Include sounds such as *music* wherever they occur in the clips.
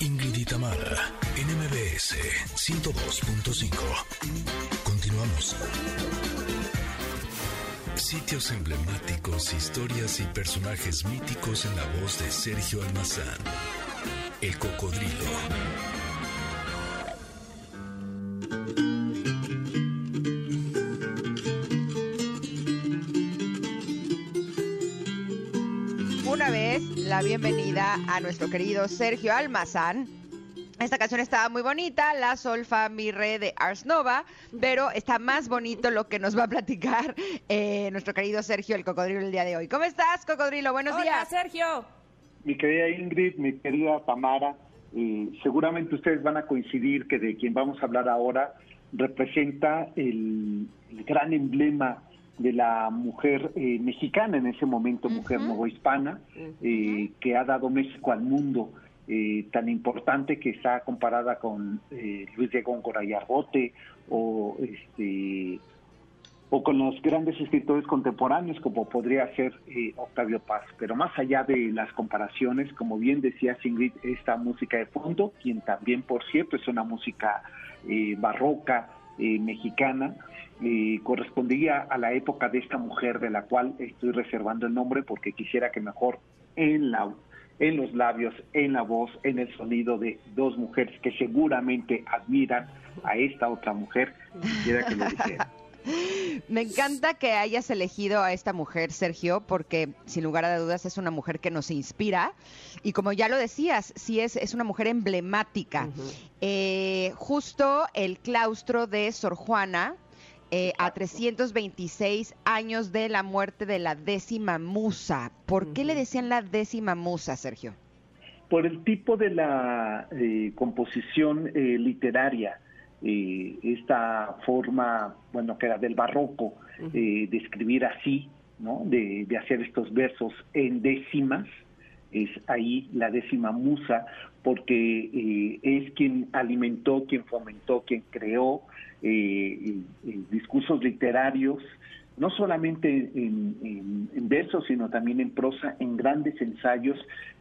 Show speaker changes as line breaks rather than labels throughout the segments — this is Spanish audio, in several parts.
Ingrid y Tamara, NMBS 102.5. Continuamos. Sitios emblemáticos, historias y personajes míticos en la voz de Sergio Almazán. El cocodrilo.
La bienvenida a nuestro querido Sergio Almazán. Esta canción estaba muy bonita, la Sol Fa Mi Re de Ars Nova, pero está más bonito lo que nos va a platicar eh, nuestro querido Sergio el Cocodrilo el día de hoy. ¿Cómo estás, Cocodrilo? Buenos
Hola,
días.
Sergio.
Mi querida Ingrid, mi querida Tamara, eh, seguramente ustedes van a coincidir que de quien vamos a hablar ahora representa el, el gran emblema de la mujer eh, mexicana en ese momento, mujer novohispana, eh, que ha dado México al mundo, eh, tan importante que está comparada con eh, Luis de Góngora y Argote o este o con los grandes escritores contemporáneos como podría ser eh, Octavio Paz. Pero más allá de las comparaciones, como bien decía Ingrid, esta música de fondo, quien también, por cierto, es una música eh, barroca eh, mexicana, eh, correspondía a la época de esta mujer de la cual estoy reservando el nombre porque quisiera que mejor en la en los labios, en la voz, en el sonido de dos mujeres que seguramente admiran a esta otra mujer, quisiera que lo dijera. *laughs*
Me encanta que hayas elegido a esta mujer, Sergio, porque sin lugar a dudas es una mujer que nos inspira. Y como ya lo decías, sí es, es una mujer emblemática. Eh, justo el claustro de Sor Juana, eh, a 326 años de la muerte de la décima musa. ¿Por qué le decían la décima musa, Sergio?
Por el tipo de la eh, composición eh, literaria, eh, esta forma, bueno, que era del barroco, eh, de escribir así, ¿no? De, de hacer estos versos en décimas, es ahí la décima musa, porque eh, es quien alimentó, quien fomentó, quien creó eh, discursos literarios, no solamente en, versos, sino también en prosa, en grandes ensayos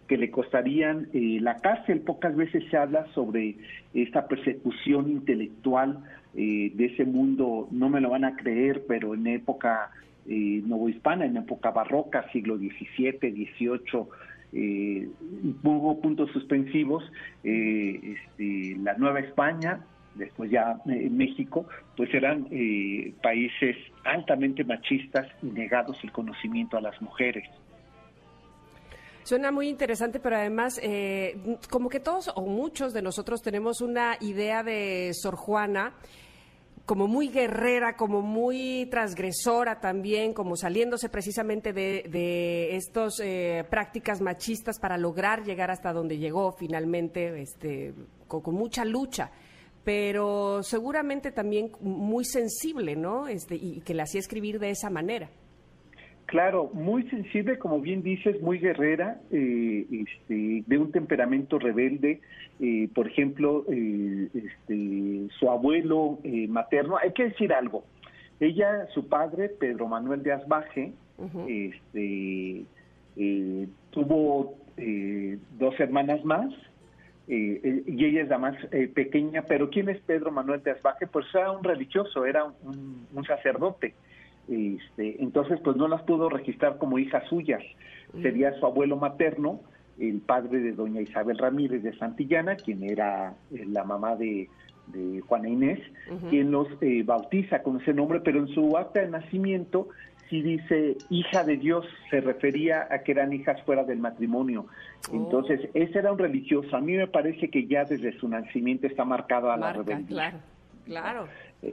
que le costarían eh, la cárcel. Pocas veces se habla sobre esta persecución intelectual de ese mundo, no me lo van a creer, pero en época eh, novohispana, en época barroca, siglo XVII, XVIII, eh, hubo puntos suspensivos, eh, este, la Nueva España, después ya eh, México, pues eran eh, países altamente machistas y negados el conocimiento a las mujeres.
Suena muy interesante, pero además, eh, como que todos o muchos de nosotros tenemos una idea de Sor Juana como muy guerrera, como muy transgresora también, como saliéndose precisamente de, de estas prácticas machistas para lograr llegar hasta donde llegó finalmente, este, con, mucha lucha pero seguramente también muy sensible, ¿no? Este, y que la hacía escribir de esa manera.
Claro, muy sensible, como bien dices, muy guerrera, eh, este, de un temperamento rebelde. Eh, por ejemplo, eh, este, su abuelo eh, materno, hay que decir algo. Ella, su padre, Pedro Manuel de Asbaje, este, tuvo eh, dos hermanas más, eh, y ella es la más eh, pequeña, pero ¿quién es Pedro Manuel de Asbaje? Pues era un religioso, era un, un sacerdote. Este, entonces, pues no las pudo registrar como hijas suyas. Sería su abuelo materno, el padre de doña Isabel Ramírez de Santillana, quien era eh, la mamá de, de Juana Inés, quien los eh, bautiza con ese nombre, pero en su acta de nacimiento sí dice hija de Dios, se refería a que eran hijas fuera del matrimonio. Entonces, ese era un religioso. A mí me parece que ya desde su nacimiento está marcado a la
Marca,
rebeldía.
claro, claro.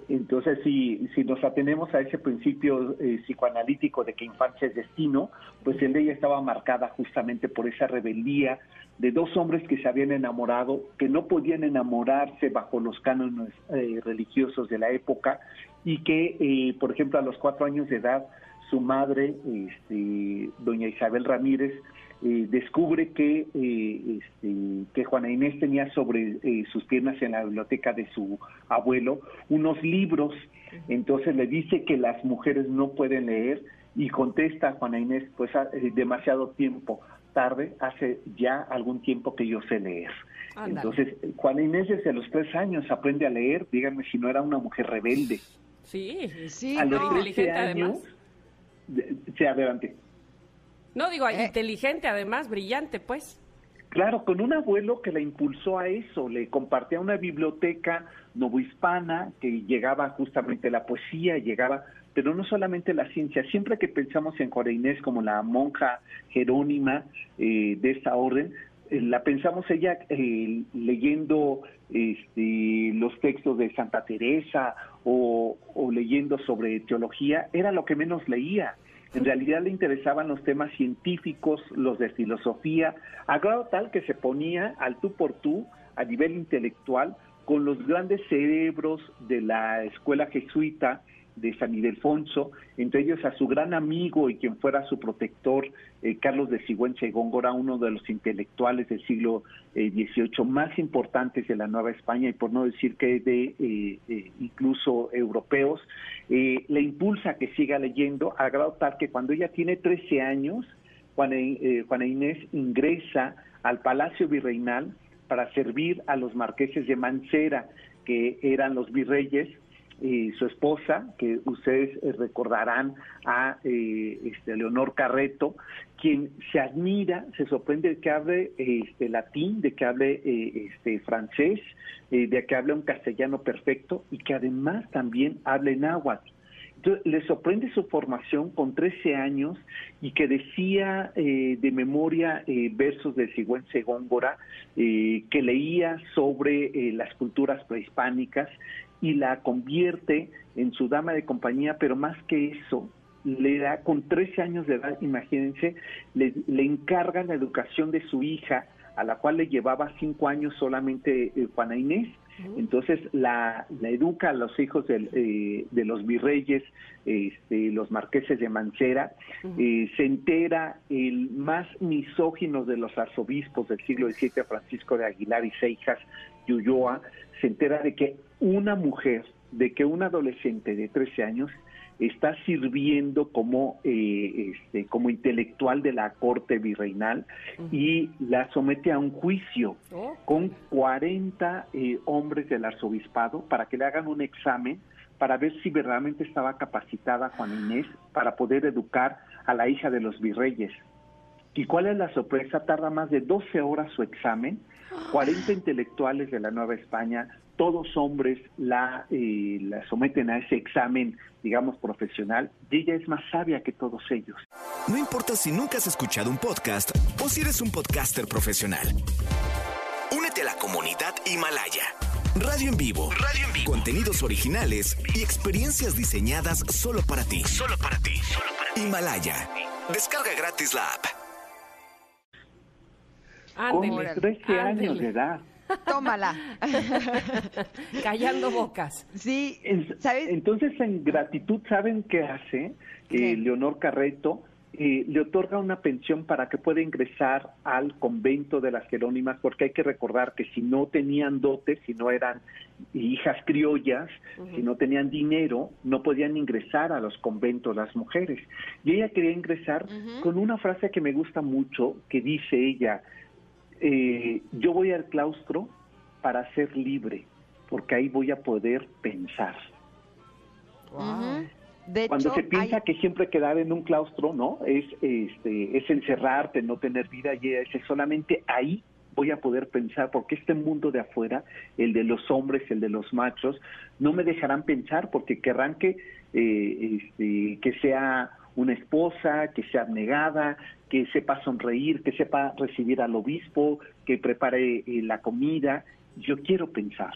Entonces, si, si nos atenemos a ese principio eh, psicoanalítico de que infancia es destino, pues en ella estaba marcada justamente por esa rebeldía de dos hombres que se habían enamorado, que no podían enamorarse bajo los cánones eh, religiosos de la época y que, eh, por ejemplo, a los cuatro años de edad, su madre, este, doña Isabel Ramírez, eh, descubre que, eh, este, que Juana Inés tenía sobre eh, sus piernas en la biblioteca de su abuelo unos libros, entonces le dice que las mujeres no pueden leer Y contesta Juana Inés, pues eh, demasiado tiempo tarde, hace ya algún tiempo que yo sé leer. Entonces, Juana Inés desde los tres años aprende a leer, díganme si no era una mujer rebelde.
Sí, sí,
a los 13 años, sí, adelante.
No, digo, eh. inteligente además, brillante, pues.
Claro, con un abuelo que la impulsó a eso, le compartía una biblioteca novohispana que llegaba justamente la poesía, llegaba, pero no solamente la ciencia, siempre que pensamos en Inés como la monja jerónima eh, de esta orden, eh, la pensamos ella eh, leyendo este, los textos de Santa Teresa o, leyendo sobre teología, era lo que menos leía. En realidad le interesaban los temas científicos, los de filosofía, a grado tal que se ponía al tú por tú a nivel intelectual con los grandes cerebros de la escuela jesuita de San Ildefonso, entre ellos a su gran amigo y quien fuera su protector, eh, Carlos de Sigüenza y Góngora, uno de los intelectuales del siglo XVIII eh, más importantes de la Nueva España y por no decir que de eh, incluso europeos, le impulsa a que siga leyendo, a grado tal que cuando ella tiene 13 años, Juana, Juana Inés ingresa al Palacio Virreinal para servir a los marqueses de Mancera, que eran los virreyes y su esposa, que ustedes eh, recordarán a eh, este, Leonor Carreto, quien se admira, se sorprende de que hable este, latín, de que hable eh, este, francés, de que hable un castellano perfecto y que además también hable náhuatl. Le sorprende su formación con 13 años y que decía de memoria versos de Sigüenza Góngora, que leía sobre las culturas prehispánicas y la convierte en su dama de compañía, pero más que eso, le da con 13 años de edad, imagínense, le, encarga la educación de su hija, a la cual le llevaba cinco años solamente eh, Juana Inés. Entonces la, la, educa a los hijos eh, de los virreyes, este, los marqueses de Mancera. Eh, se entera el más misógino de los arzobispos del siglo XVII, Francisco de Aguilar y Seijas y Ulloa, se entera de que una mujer, de que un adolescente de 13 años está sirviendo como, eh, este, como intelectual de la corte virreinal y la somete a un juicio oh. con 40 eh, hombres del arzobispado para que le hagan un examen para ver si verdaderamente estaba capacitada Juan Inés para poder educar a la hija de los virreyes. ¿Y cuál es la sorpresa? Tarda más de 12 horas su examen, 40 intelectuales de la Nueva España todos hombres la, eh, la someten a ese examen, digamos, profesional, y ella es más sabia que todos ellos.
No importa si nunca has escuchado un podcast o si eres un podcaster profesional. Únete a la comunidad Himalaya. Radio en vivo. Radio en vivo. Contenidos originales y experiencias diseñadas solo para ti. Solo para ti. Himalaya. Descarga gratis la app.
Con 13 años de edad.
Tómala. *laughs*
Callando bocas.
Sí,
¿sabes? Entonces, en gratitud, ¿saben qué hace? Eh, Leonor Carreto eh, le otorga una pensión para que pueda ingresar al convento de las Jerónimas, porque hay que recordar que si no tenían dotes, si no eran hijas criollas, si no tenían dinero, no podían ingresar a los conventos las mujeres. Y ella quería ingresar con una frase que me gusta mucho, que dice ella, eh, yo voy al claustro para ser libre, porque ahí voy a poder pensar. Cuando se piensa que siempre quedar en un claustro, ¿no? Es, este, es encerrarte, no tener vida, y es solamente ahí voy a poder pensar, porque este mundo de afuera, el de los hombres, el de los machos, no me dejarán pensar porque querrán que, eh, este, que sea una esposa, que sea abnegada, que sepa sonreír, que sepa recibir al obispo, que prepare eh, la comida. Yo quiero pensar.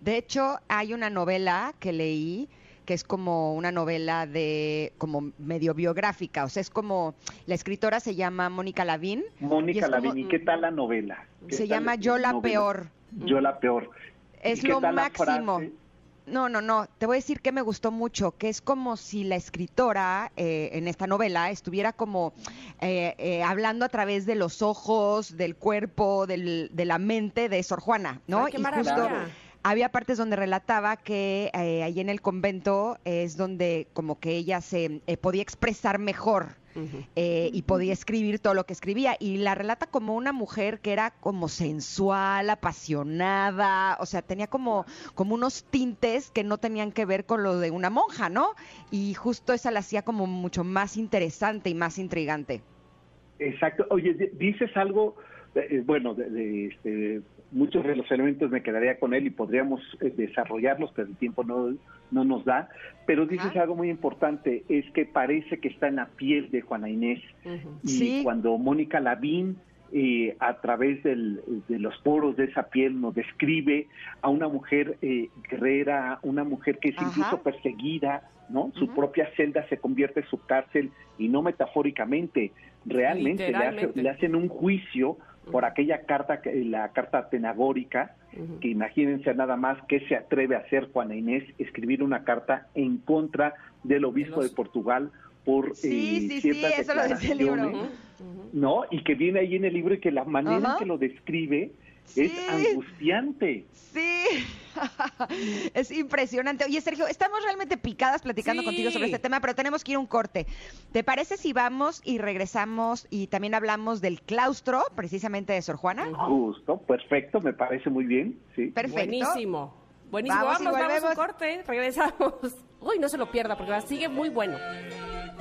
De hecho, hay una novela que leí que es como una novela de como medio biográfica, o sea, es como la escritora se llama Mónica Lavín.
Mónica Lavín, ¿y qué tal la novela?
Se llama Yo la peor.
Yo la peor.
Es lo máximo. No, no, no. Te voy a decir que me gustó mucho, que es como si la escritora eh, en esta novela estuviera como eh, eh, hablando a través de los ojos, del cuerpo, del, de la mente de Sor Juana, ¿no?
qué maravilla
había partes donde relataba que eh, ahí en el convento es donde como que ella se eh, podía expresar mejor. Eh, y podía escribir todo lo que escribía y la relata como una mujer que era como sensual, apasionada, o sea, tenía como, como unos tintes que no tenían que ver con lo de una monja, ¿no? Y justo esa la hacía como mucho más interesante y más intrigante.
Exacto. Oye, di- dices algo, bueno, de, de, este, muchos de los elementos me quedaría con él y podríamos eh, desarrollarlos, pero el tiempo no, no nos da. Pero dices algo muy importante, es que parece que está en la piel de Juana Inés. Y
Sí.
cuando Mónica Lavín, eh, a través del- de los poros de esa piel, nos describe a una mujer eh, guerrera, una mujer que es
Ajá.
incluso perseguida, ¿no? Su propia celda se convierte en su cárcel y no metafóricamente, realmente le, hace- le hacen un juicio por aquella carta, que- la carta tenagórica, que imagínense nada más que se atreve a hacer Juana Inés, escribir una carta en contra del obispo de Portugal por
Sí,
eh,
sí, sí,
ciertas
eso lo decía el libro.
¿no? Y que viene ahí en el libro y que la manera
Ajá.
en que lo describe
Sí.
es angustiante.
Sí, *laughs* es impresionante. Oye, Sergio, estamos realmente picadas platicando
Sí.
contigo sobre este tema, pero tenemos que ir a un corte. ¿Te parece si vamos y regresamos y también hablamos del claustro, precisamente de Sor Juana?
Justo, perfecto, me parece muy bien, sí.
Perfecto.
Buenísimo. Buenísimo.
Vamos
Vamos, vamos, un corte. Regresamos. *laughs* Uy, no se lo pierda porque sigue muy bueno.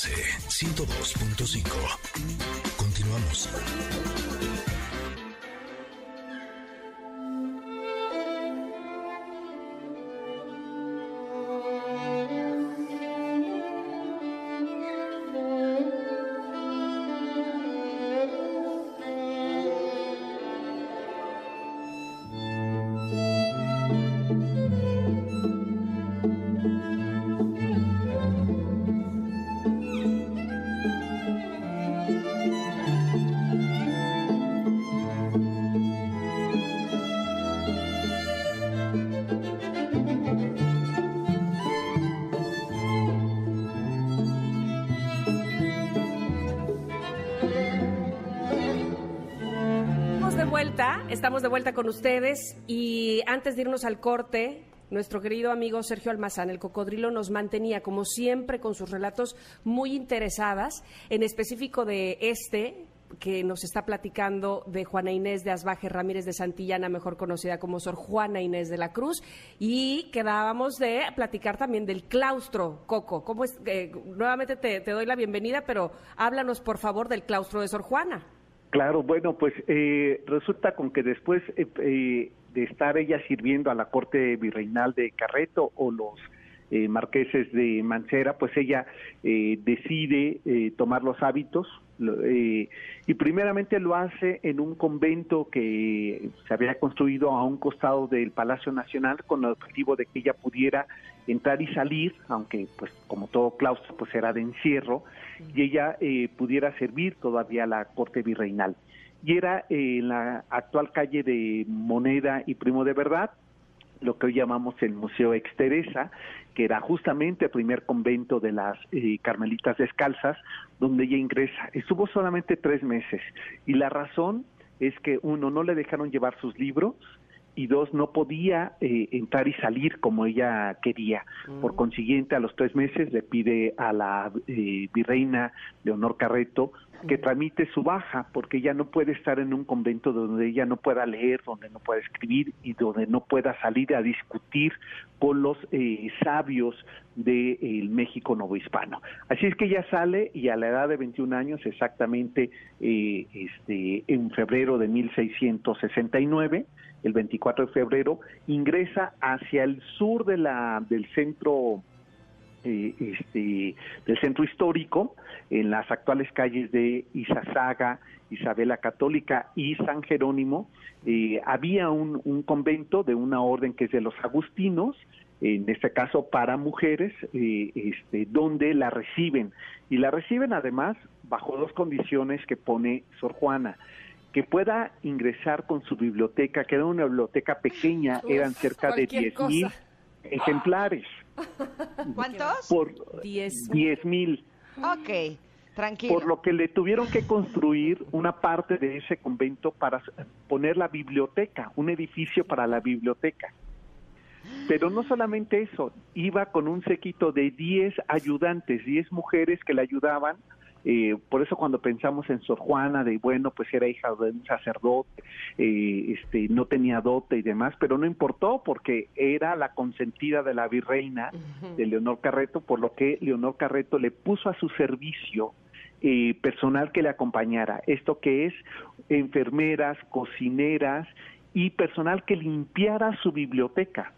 MBS 102.5. Continuamos.
Estamos de vuelta con ustedes y antes de irnos al corte, nuestro querido amigo Sergio Almazán, el cocodrilo, nos mantenía, como siempre, con sus relatos muy interesadas, en específico de este que nos está platicando de Juana Inés de Asbaje Ramírez de Santillana, mejor conocida como Sor Juana Inés de la Cruz, y quedábamos de platicar también del claustro, Coco. ¿Cómo es? Eh, nuevamente te, te doy la bienvenida, pero háblanos por favor del claustro de Sor Juana.
Claro, bueno, pues eh, resulta con que después eh, eh, de estar ella sirviendo a la corte virreinal de Carreto o los eh, marqueses de Mancera, pues ella eh, decide eh, tomar los hábitos eh, y primeramente lo hace en un convento que se había construido a un costado del Palacio Nacional con el objetivo de que ella pudiera entrar y salir, aunque pues como todo claustro pues era de encierro, y ella eh, pudiera servir todavía a la corte virreinal. Y era en la actual calle de Moneda y Primo de Verdad, lo que hoy llamamos el Museo Exteresa, que era justamente el primer convento de las eh, Carmelitas Descalzas, donde ella ingresa. Estuvo solamente tres meses y la razón es que uno, no le dejaron llevar sus libros y dos, no podía eh, entrar y salir como ella quería. Por consiguiente, a los tres meses le pide a la eh, virreina Leonor Carreto que tramite su baja, porque ella no puede estar en un convento donde ella no pueda leer, donde no pueda escribir y donde no pueda salir a discutir con los eh, sabios del México novohispano. Así es que ella sale y a la edad de 21 años, exactamente eh, este, en febrero de 1669, el 24 de febrero, ingresa hacia el sur de la, del centro eh, este, del centro histórico, en las actuales calles de Izazaga, Isabela Católica y San Jerónimo, eh, había un, un, convento de una orden que es de los agustinos, en este caso para mujeres, eh, este, donde la reciben. Y la reciben además bajo dos condiciones que pone Sor Juana que pueda ingresar con su biblioteca, que era una biblioteca pequeña, eran cerca de 10 mil ejemplares.
¿Cuántos?
Por 10 mil.
Ok, tranquilo.
Por lo que le tuvieron que construir una parte de ese convento para poner la biblioteca, un edificio para la biblioteca. Pero no solamente eso, iba con un séquito de 10 ayudantes, 10 mujeres que le ayudaban eh, por eso cuando pensamos en Sor Juana, de bueno, pues era hija de un sacerdote, eh, este, no tenía dote y demás, pero no importó porque era la consentida de la virreina de Leonor Carreto, por lo que Leonor Carreto le puso a su servicio eh, personal que le acompañara. Esto que es enfermeras, cocineras y personal que limpiara su biblioteca.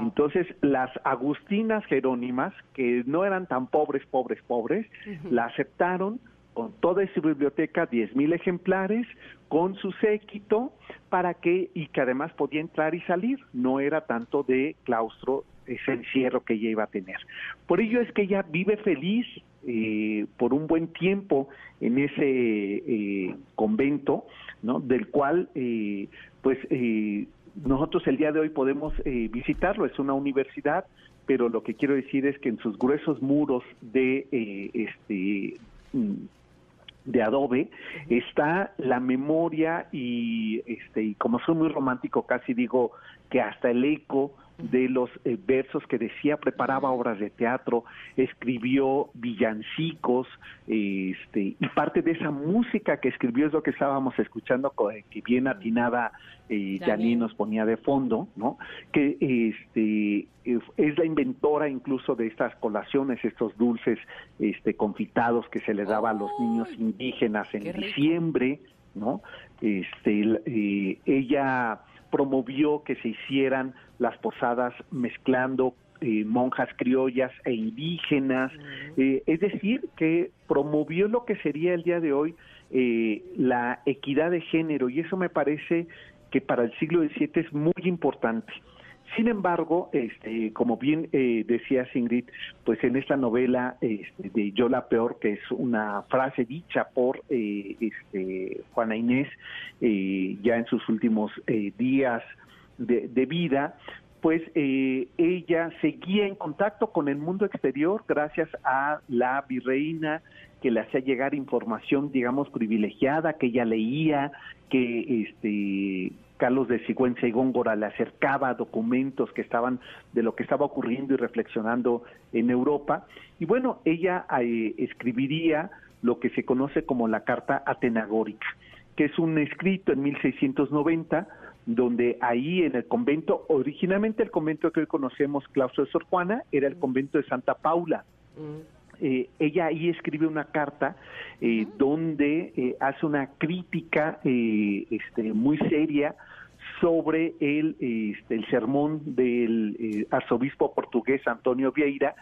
Entonces, las agustinas jerónimas, que no eran tan pobres, pobres, pobres, la aceptaron con toda su biblioteca, 10 mil ejemplares, con su séquito, para que, y que además podía entrar y salir, no era tanto de claustro ese encierro que ella iba a tener. Por ello es que ella vive feliz eh, por un buen tiempo en ese eh, convento, ¿no? Del cual, eh, pues, eh, nosotros el día de hoy podemos eh, visitarlo, es una universidad, pero lo que quiero decir es que en sus gruesos muros de eh, este mm, de adobe está la memoria y este y como soy muy romántico casi digo que hasta el eco de los eh, versos que decía, preparaba obras de teatro, escribió villancicos, este, y parte de esa música que escribió es lo que estábamos escuchando, que bien atinada eh, Janine nos ponía de fondo, ¿no? Que este es la inventora incluso de estas colaciones, estos dulces este confitados que se le daba a los niños indígenas en diciembre, ¿no? Este eh, ella promovió que se hicieran las posadas mezclando eh, monjas criollas e indígenas, eh, es decir, que promovió lo que sería el día de hoy eh, la equidad de género y eso me parece que para el siglo XVII es muy importante. Sin embargo, este, como bien eh, decía Ingrid, pues en esta novela este, de Yo la peor, que es una frase dicha por eh, este, Juana Inés eh, ya en sus últimos eh, días de, de, vida, pues eh, ella seguía en contacto con el mundo exterior gracias a la virreina que le hacía llegar información, digamos, privilegiada, que ella leía, que este Carlos de Sigüenza y Góngora le acercaba documentos que estaban de lo que estaba ocurriendo y reflexionando en Europa. Y bueno, ella eh, escribiría lo que se conoce como la Carta Atenagórica, que es un escrito en 1690 donde ahí en el convento, originalmente el convento que hoy conocemos, Claustro de Sor Juana, era el convento de Santa Paula. Eh, ella ahí escribe una carta eh, donde eh, hace una crítica eh, este, muy seria sobre el, este, el sermón del eh, arzobispo portugués Antonio Vieira,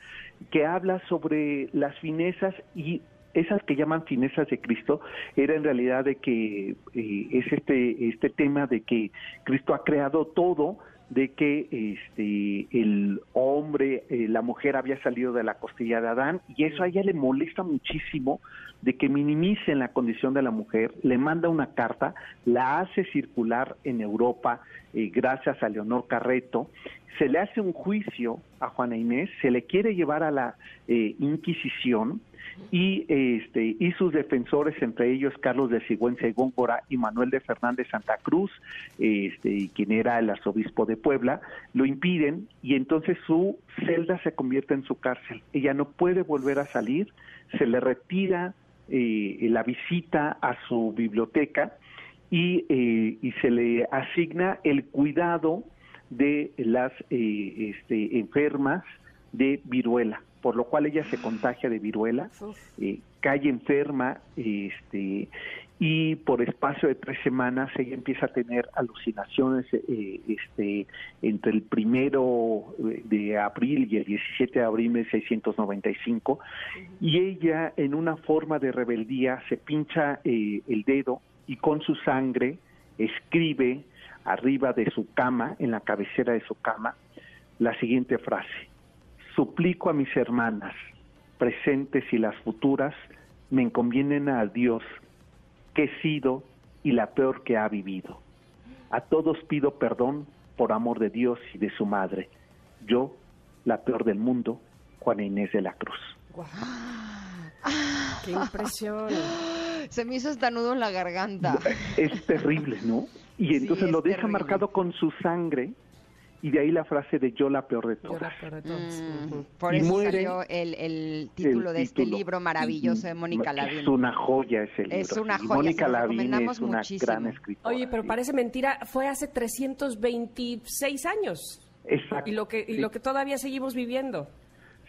que habla sobre las finezas y esas que llaman finezas de Cristo era en realidad de que eh, es este este tema de que Cristo ha creado todo de que este el hombre eh, la mujer había salido de la costilla de Adán y eso a ella le molesta muchísimo de que minimicen la condición de la mujer, le manda una carta, la hace circular en Europa eh, gracias a Leonor Carreto, se le hace un juicio a Juana Inés, se le quiere llevar a la eh, Inquisición y este y sus defensores entre ellos Carlos de Sigüenza y Góngora y Manuel de Fernández Santa Cruz este quien era el arzobispo de Puebla lo impiden y entonces su celda se convierte en su cárcel. Ella no puede volver a salir se le retira eh, la visita a su biblioteca y, eh, y se le asigna el cuidado de las eh, este, enfermas de viruela por lo cual ella se contagia de viruela, eh, cae enferma, este, y por espacio de tres semanas ella empieza a tener alucinaciones eh, este, entre el primero de abril y el 17 de abril de 695 y ella en una forma de rebeldía se pincha eh, el dedo y con su sangre escribe arriba de su cama, en la cabecera de su cama, la siguiente frase, suplico a mis hermanas, presentes y las futuras, me encomienden a Dios que he sido y la peor que ha vivido. A todos pido perdón por amor de Dios y de su madre. Yo, la peor del mundo, Juana Inés de la Cruz.
¡Qué impresión! *gasps*
Se me hizo hasta nudo en la garganta.
Es terrible, ¿no? Y entonces
es
lo deja
terrible.
marcado con su sangre y de ahí la frase de yo la peor de
Yo la
todas.
peor de todas.
Mm. Por
Y
eso
muere
salió el, el título
El
de este
título.
libro maravilloso de Mónica
Es
Lavín.
una joya ese libro.
Es una joya,
Mónica Lavín es una
muchísimo.
gran escritora.
Oye, pero parece mentira, fue hace 326 años.
Exacto.
Y lo que, y
sí.
lo que todavía seguimos viviendo.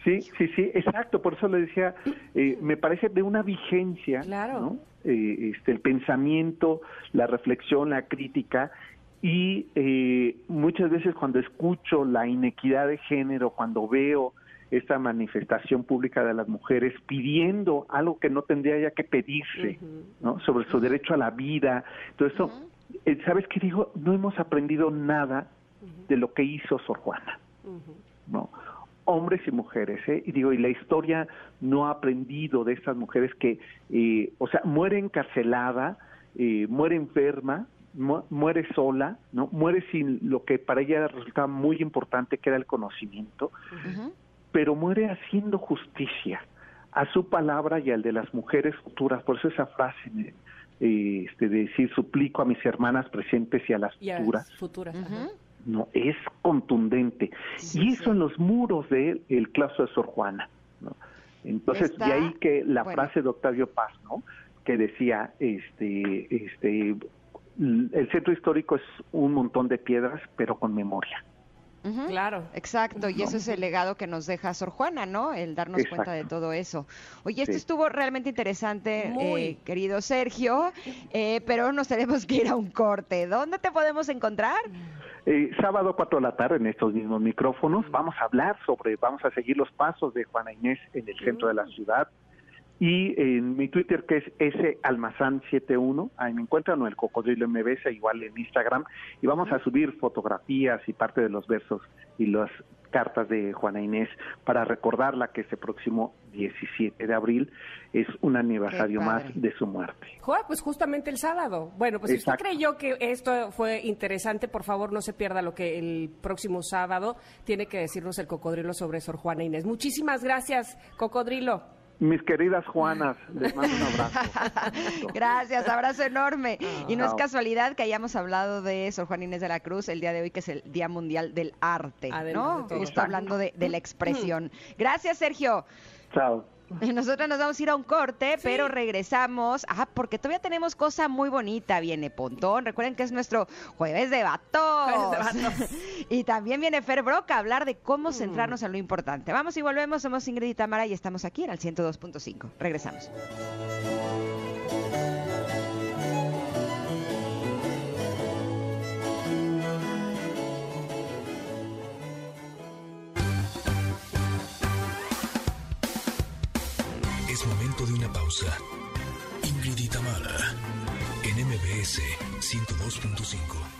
Sí, sí, sí, exacto. Por eso le decía, eh, me parece de una vigencia,
Claro.
¿no? Eh, este, el pensamiento, la reflexión, la crítica. Y eh, muchas veces cuando escucho la inequidad de género, cuando veo esta manifestación pública de las mujeres pidiendo algo que no tendría ya que pedirse, ¿no? Sobre su derecho a la vida. Todo eso, eh, ¿sabes qué digo? No hemos aprendido nada de lo que hizo Sor Juana. ¿no? hombres y mujeres, ¿eh? y digo, y la historia no ha aprendido de estas mujeres que, eh, o sea, muere encarcelada, eh, muere enferma, mu- muere sola, no, muere sin lo que para ella resultaba muy importante, que era el conocimiento, pero muere haciendo justicia a su palabra y al de las mujeres futuras. Por eso esa frase eh, este, de decir, suplico a mis hermanas presentes y a las
Y a
futuras no es contundente
Sí,
y eso
sí.
en los muros del el claustro de Sor Juana ¿no? entonces
Está-
de ahí que la
bueno.
frase de Octavio Paz no que decía este este el centro histórico es un montón de piedras pero con memoria.
Claro.
Exacto, y eso es el legado que nos deja Sor Juana, ¿no? El darnos cuenta de todo eso. Oye, esto
Sí.
estuvo realmente interesante, eh, querido Sergio, eh, pero nos tenemos que ir a un corte. ¿Dónde te podemos encontrar?
Eh, sábado 4 de la tarde en estos mismos micrófonos vamos a hablar sobre, vamos a seguir los pasos de Juana Inés en el centro de la ciudad y en mi Twitter que es salmazán71, ahí me encuentran, o el cocodrilo MBS, igual en Instagram, y vamos a subir fotografías y parte de los versos y las cartas de Juana Inés para recordarla que este próximo 17 de abril es un aniversario más de su muerte.
Joder, pues justamente el sábado. Bueno, pues si usted creyó que esto fue interesante, por favor no se pierda lo que el próximo sábado tiene que decirnos el cocodrilo sobre Sor Juana Inés. Muchísimas gracias, cocodrilo.
Mis queridas Juanas, les mando un abrazo. *laughs*
Gracias, abrazo enorme. Y no es casualidad que hayamos hablado de Sor Juana Inés de la Cruz el día de hoy, que es el Día Mundial del Arte, ¿no? Justo hablando de, de la *clears throat* expresión. Gracias, Sergio.
Chao. *laughs*
Nosotros nos vamos a ir a un corte, pero regresamos. Ah, porque todavía tenemos cosa muy bonita. Viene Pontón. Recuerden que es nuestro jueves de vatos.
Jueves de vatos. *laughs*
y también viene Fer Broca a hablar de cómo centrarnos en lo importante. Vamos y volvemos. Somos Ingrid y Tamara y estamos aquí en el 102.5. Regresamos.
Pausa. Ingrid y Tamara, en MBS 102.5.